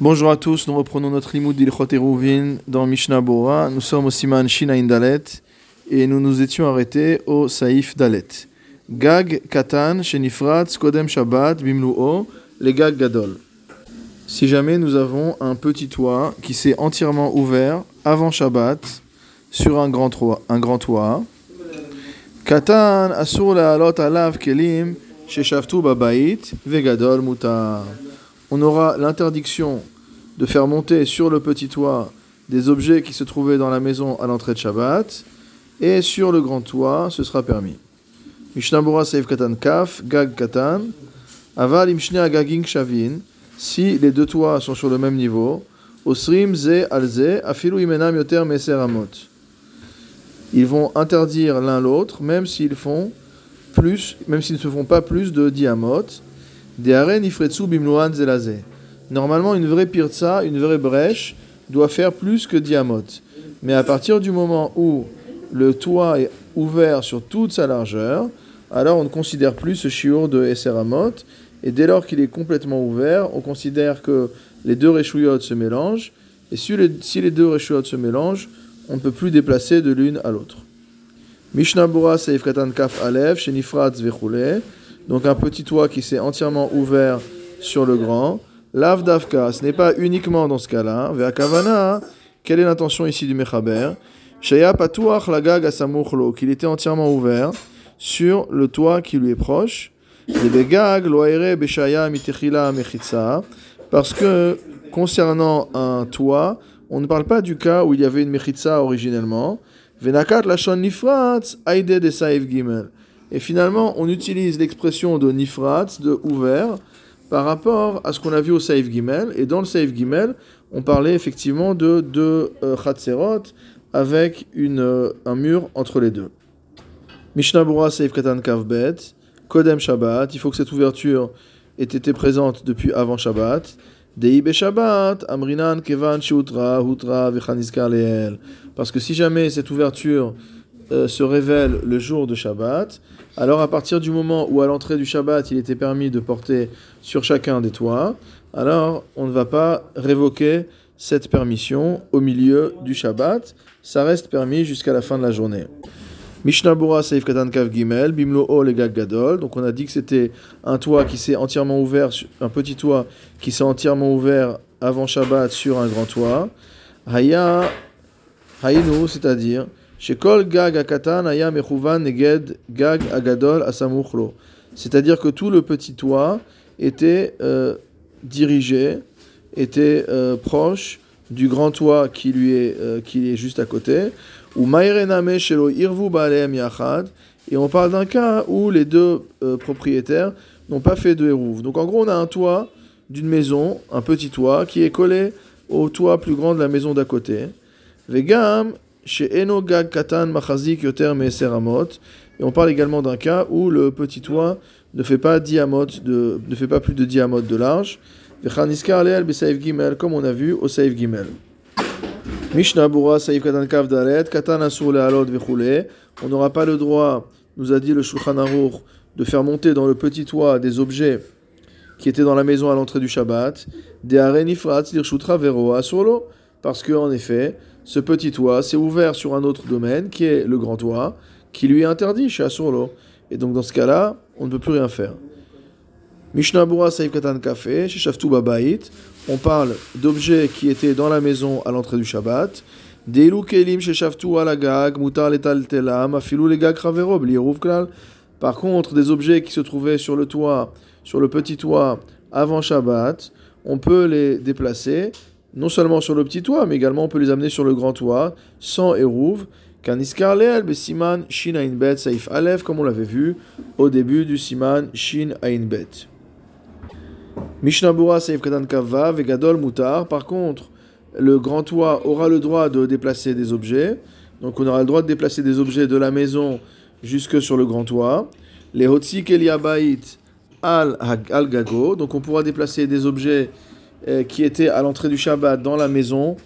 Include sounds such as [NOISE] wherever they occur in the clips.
Bonjour à tous, nous reprenons notre limoud d'Ilchot Eruvin dans Mishnah Bora. Nous sommes au Siman Shinaïn Dalet et nous nous étions arrêtés au Saïf Dalet. Gag Katan Shenifrat Skodem Shabbat Bimluo les Gag Gadol. Si jamais nous avons un petit toit qui s'est entièrement ouvert avant Shabbat sur un grand toit, Katan Asur La'alot Alav Kelim Sheshavtu Babait Vegadol Mutar on aura l'interdiction de faire monter sur le petit toit des objets qui se trouvaient dans la maison à l'entrée de Shabbat, et sur le grand toit, ce sera permis. Mishnah Seif Katan Kaf, Gag Katan, Aval Imshne Agaging Shavin, si les deux toits sont sur le même niveau, Osrim Ze Alze, Afilu Imenam Yoter Meser Amot. Ils vont interdire l'un l'autre, même s'ils font plus, même s'ils ne se font pas plus de diamot, Normalement, une vraie pirza, une vraie brèche, doit faire plus que diamot. Mais à partir du moment où le toit est ouvert sur toute sa largeur, alors on ne considère plus ce chiour de Esseramot. Et dès lors qu'il est complètement ouvert, on considère que les deux réchouillots se mélangent. Et si les, deux réchouillots se mélangent, on ne peut plus déplacer de l'une à l'autre. Mishnah Bura Seif Kaf Alev, Shenifrat Zvechule. Donc un petit toit qui s'est entièrement ouvert sur le grand. Lav davka, ce n'est pas uniquement dans ce cas-là. Ve'akavana, quelle est l'intention ici du Mechaber? Shaya patuach lagag asamuchlo, qu'il était entièrement ouvert sur le toit qui lui est proche. Parce que concernant un toit, on ne parle pas du cas où il y avait une mechitza originellement. Venakat lashon nifratz aide de saif gimel. Et finalement, on utilise l'expression de nifrat, de ouvert, par rapport à ce qu'on a vu au Saif Gimel. Et dans le Saif Gimel, on parlait effectivement de deux euh, avec une, euh, un mur entre les deux. Mishnah Bura Saif Katan Kavbet, Kodem Shabbat, il faut que cette ouverture ait été présente depuis avant Shabbat. Deibe Shabbat, Amrinan Kevan Shutra, Hutra, Leel. Parce que si jamais cette ouverture euh, se révèle le jour de Shabbat, alors à partir du moment où à l'entrée du Shabbat il était permis de porter sur chacun des toits, alors on ne va pas révoquer cette permission au milieu du Shabbat, ça reste permis jusqu'à la fin de la journée. Mishnah Bura Saif Katan Kav Gimel, Bimlo O Gadol. Donc on a dit que c'était un toit qui s'est entièrement ouvert, un petit toit qui s'est entièrement ouvert avant Shabbat sur un grand toit. Haya, Hayinu, c'est-à-dire C'est-à-dire que tout le petit toit était euh, dirigé, était euh, proche du grand toit qui lui est, euh, juste à côté. Ou shelo irvu yachad. Et on parle d'un cas où les deux propriétaires n'ont pas fait de hérouv. Donc en gros, on a un toit d'une maison, un petit toit, qui est collé au toit plus grand de la maison d'à côté. Vegam chez Eno Gag Katan Machazik Yoter Meseramot. Et on parle également d'un cas où le petit toit ne fait pas de, ne fait pas plus de diamot de large. Vechaniska Aleel Besaif Gimel, comme on a vu au Saif Gimel. Mishnah Bura Saif Katan Kav Dalet, Katan Asur Lealot Vechule. On n'aura pas le droit, nous a dit le Shulchan Aruch, de faire monter dans le petit toit des objets qui étaient dans la maison à l'entrée du Shabbat. De Arenifrat Lirshutra Veroa Surlo. Parce que, en effet, ce petit toit s'est ouvert sur un autre domaine, qui est le grand toit, qui lui est interdit chez Asurlo. Et donc dans ce cas-là, on ne peut plus rien faire. Mishnah Bura Katan Café, chez Shaftu Babait, on parle d'objets qui étaient dans la maison à l'entrée du Shabbat. Deilu Kelim chez Shaftu Alagag, Mutar Letal Telam, Afilou Legag Raverob, Klal. Par contre, des objets qui se trouvaient sur le toit, sur le petit toit avant Shabbat, on peut les déplacer non seulement sur le petit toit, mais également on peut les amener sur le grand toit, sans érouve, Kaniskar Leel, Siman Shin Bet Saif Aleph, comme on l'avait vu au début du Siman Shin Bet. Mishnabura Saif Katan Kava, Vegadol Mutar. Par contre, le grand toit aura le droit de déplacer des objets. Donc on aura le droit de déplacer des objets de la maison jusque sur le grand toit. Les Hotsi Keliabait al, Gago. Donc on pourra déplacer des objets qui était à l'entrée du Shabbat dans la maison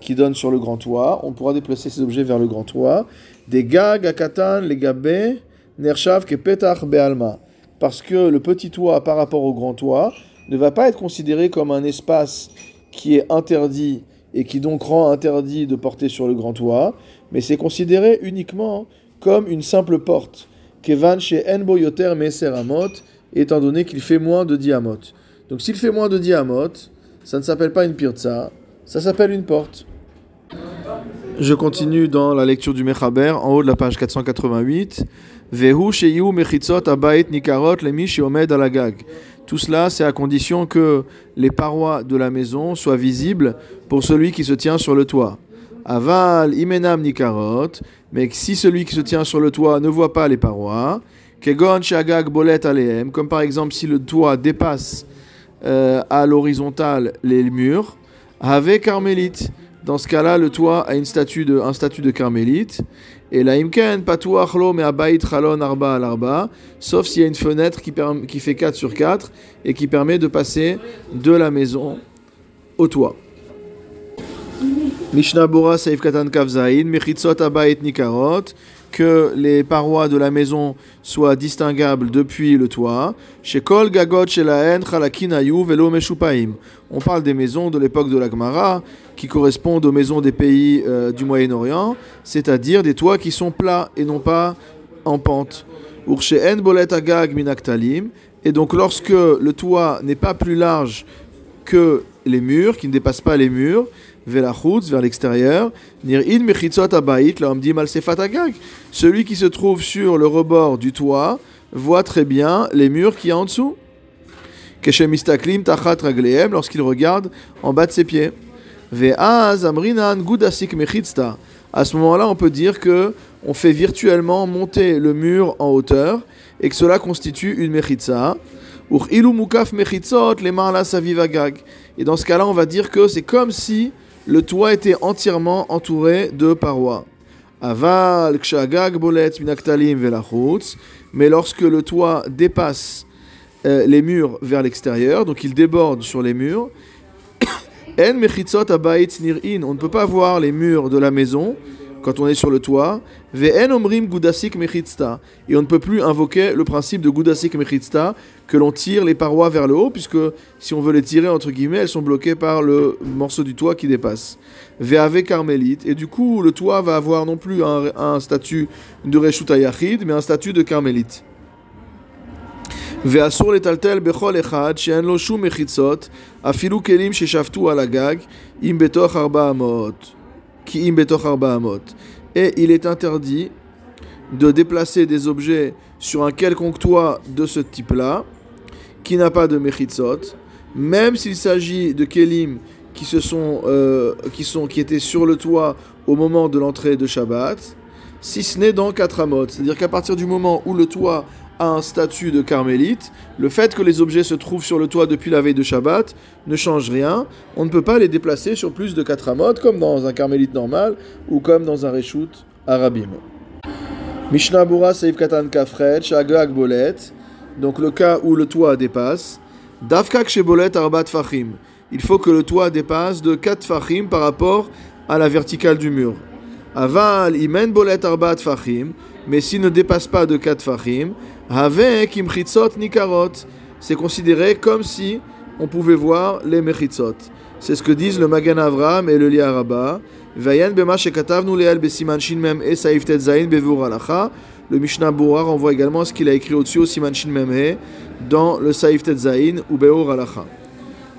qui donne sur le grand toit. On pourra déplacer ces objets vers le grand toit. Des gag akatan, les gabé, nershav petach bealma. Parce que le petit toit par rapport au grand toit ne va pas être considéré comme un espace qui est interdit et qui donc rend interdit de porter sur le grand toit, mais c'est considéré uniquement comme une simple porte. Kevan chez Enbo Yoter Meseramot, étant donné qu'il fait moins de diamot. Donc s'il fait moins de diamot, ça ne s'appelle pas une pirza, ça s'appelle une porte. Je continue dans la lecture du Mechaber, en haut de la page 488. Vehu sheyu mechitzot abayit nikarot lemi sheomed alagag. Tout cela, c'est à condition que les parois de la maison soient visibles pour celui qui se tient sur le toit. Aval imenam nikarot, mais si celui qui se tient sur le toit ne voit pas les parois, kegon shagag bolet aleem, comme par exemple si le toit dépasse euh, à l'horizontale les murs, have carmélite. Dans ce cas-là, le toit a une statue de, un statut de carmélite. Et la imken patuachlo me abayit chalon arba al arba, sauf s'il y a une fenêtre qui, fait 4 sur 4 et qui permet de passer de la maison au toit. Mishnah Bora Saif Katan Kavzaïn, Mechitzot Nikarot, que les parois de la maison soient distinguables depuis le toit. Gagot. On parle des maisons de l'époque de la Gemara qui correspondent aux maisons des pays euh, du Moyen-Orient, c'est-à-dire des toits qui sont plats et non pas en pente. Bolet Agag. Et donc lorsque le toit n'est pas plus large que les murs, qui ne dépassent pas les murs, vers l'extérieur. Celui qui se trouve sur le rebord du toit voit très bien les murs qui y a en dessous. Lorsqu'il regarde en bas de ses pieds. À ce moment-là, on peut dire que on fait virtuellement monter le mur en hauteur et que cela constitue une mechitza. Et dans ce cas-là, on va dire que c'est comme si le toit était entièrement entouré de parois. Aval, kshagag bolet minaktalim velachutz. Mais lorsque le toit dépasse euh, les murs vers l'extérieur, donc il déborde sur les murs, [COUGHS] en mechitzot abayit nir'in. On ne peut pas voir les murs de la maison quand on est sur le toit. Ve'en omrim gudasik mechitzta. Et on ne peut plus invoquer le principe de gudasik mechitzta, que l'on tire les parois vers le haut, puisque si on veut les tirer, entre guillemets, elles sont bloquées par le morceau du toit qui dépasse. Ve'ave carmélite. Et du coup, le toit va avoir non plus un, statut de reshut yachid, mais un statut de carmélite. ואסור לטלטל בכל אחד שאין לו שום מחיצות, אפילו כלים ששפטו על הגג, אם בתוך ארבע אמות et il est interdit de déplacer des objets sur un quelconque toit de ce type-là, qui n'a pas de mechitzot, même s'il s'agit de kelim qui, se sont, euh, qui, sont, qui étaient sur le toit au moment de l'entrée de Shabbat, si ce n'est dans quatre amot. C'est-à-dire qu'à partir du moment où le toit un statut de carmélite, le fait que les objets se trouvent sur le toit depuis la veille de Shabbat ne change rien. On ne peut pas les déplacer sur plus de 4 amotes, comme dans un carmélite normal ou comme dans un reshoot arabim. Mishnah Bura Seif Katan Kafret, Shagag Bolet, donc le cas où le toit dépasse. Davkak Shebolet Arbat Fahim. Il faut que le toit dépasse de 4 Fahim par rapport à la verticale du mur. Aval Imen Bolet Arbat Fahim, mais s'il ne dépasse pas de 4 Fahim, avec imchitzot nikarot. C'est considéré comme si on pouvait voir les mechitzot. C'est ce que disent le Magan Avraham et le Liaraba. Vayan bema shekatavnu besiman shin mem e saif alacha. Le Mishnah Bura renvoie également ce qu'il a écrit au-dessus au siman shin dans le saif tetzain ou beur alacha.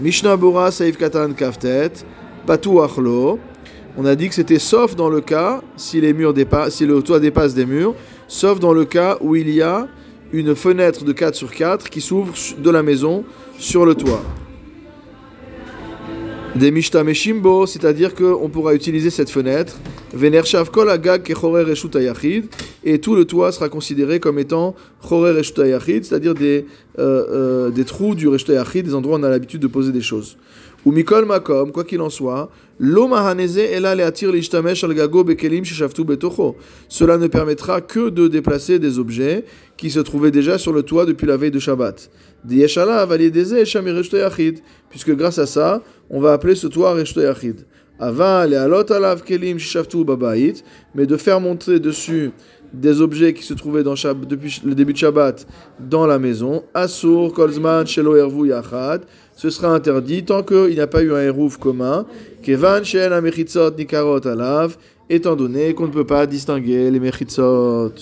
Mishnah Bura saif katan kaftet patu achlo. On a dit que c'était sauf dans le cas si les murs si le toit dépasse des murs, sauf dans le cas où il y a une fenêtre de 4 sur 4 qui s'ouvre de la maison sur le toit. Des mishtameshimbo, c'est-à-dire qu'on pourra utiliser cette fenêtre. Venershav kol agag et tout le toit sera considéré comme étant chorer c'est-à-dire des, euh, euh, des trous du reshut des endroits où on a l'habitude de poser des choses. Ou mikol makom, quoi qu'il en soit, cela ne permettra que de déplacer des objets qui se trouvaient déjà sur le toit depuis la veille de Shabbat. Puisque grâce à ça, on va appeler ce toit Reshtoyachid. Mais de faire monter dessus des objets qui se trouvaient dans depuis le début de Shabbat dans la maison, Asur, Kolzman, Shelo Ervu Yachad, ce sera interdit tant qu'il n'y a pas eu un Eruv commun, Kevan Shen Amechitzot Nikarot Alav, étant donné qu'on ne peut pas distinguer les Mechitzot.